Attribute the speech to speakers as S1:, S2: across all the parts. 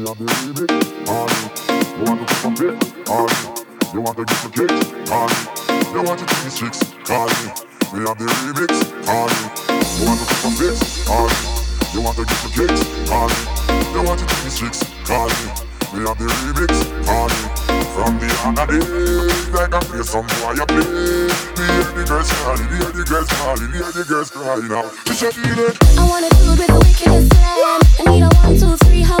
S1: She on the remix, honey. You want to fuck a bit, honey. You want to get some kicks, honey. You want to take these chicks, honey. Me on the remix, honey. You want to get some kicks, honey. You want to take these chicks, honey. Me on the remix, honey. From the other day, like I play some boy, The other girls crying, the other girls crying, the other girls crying out. It's a feeling.
S2: I wanna do it with the wickedest plan. I need a one, two, three, how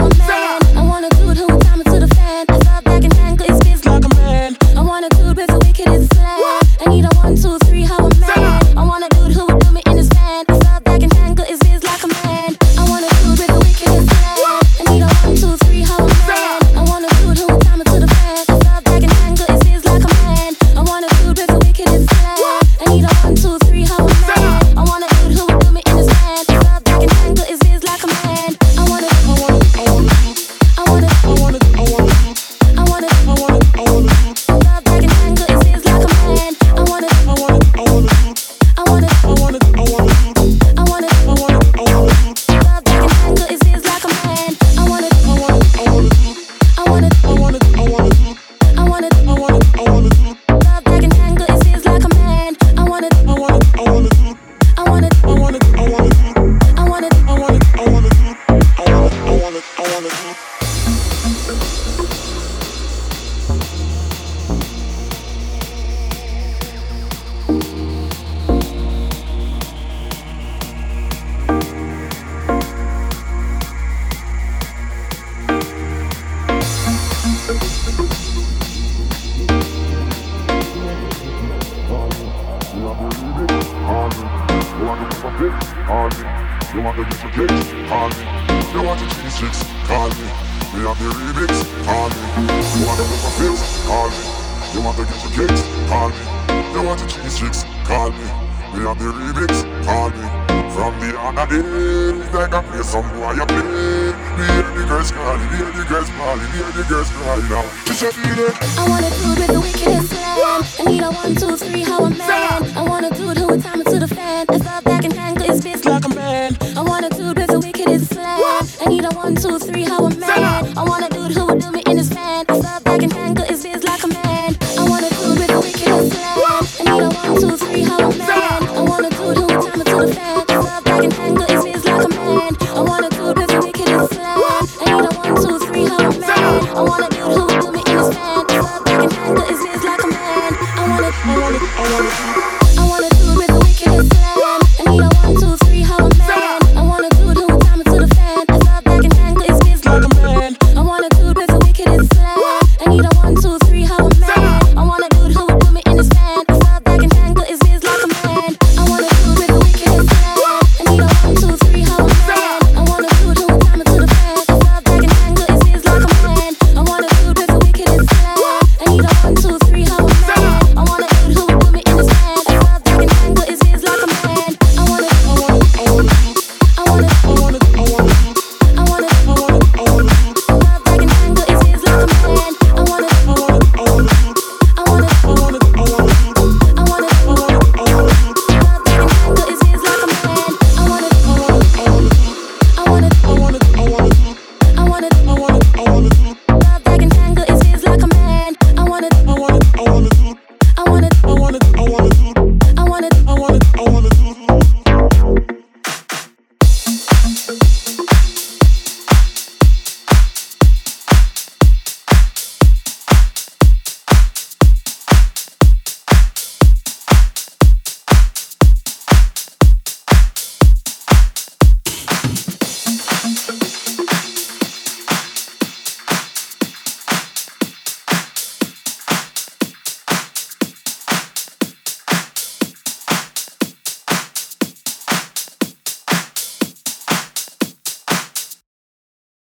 S1: on me. You want to get your kicks on me. You want to cheese chicks, call me. They have the remix on me. You want to get your fix, call me. You want to get your kicks, call me. You want to cheese chicks, call me. They have the remix on me. From the other day, like I play some boy, you play. Hear the girls calling, hear the girls calling, hear the girls calling now. It's a feeling.
S2: I wanna do it with the wickedest man. I need a one, two, three, how I'm mad. I wanna do it to the fan. I fell back and tangled his fist like a man. I wanna there's the wicked is slam. I need a one, two, three, how I'm. I wanna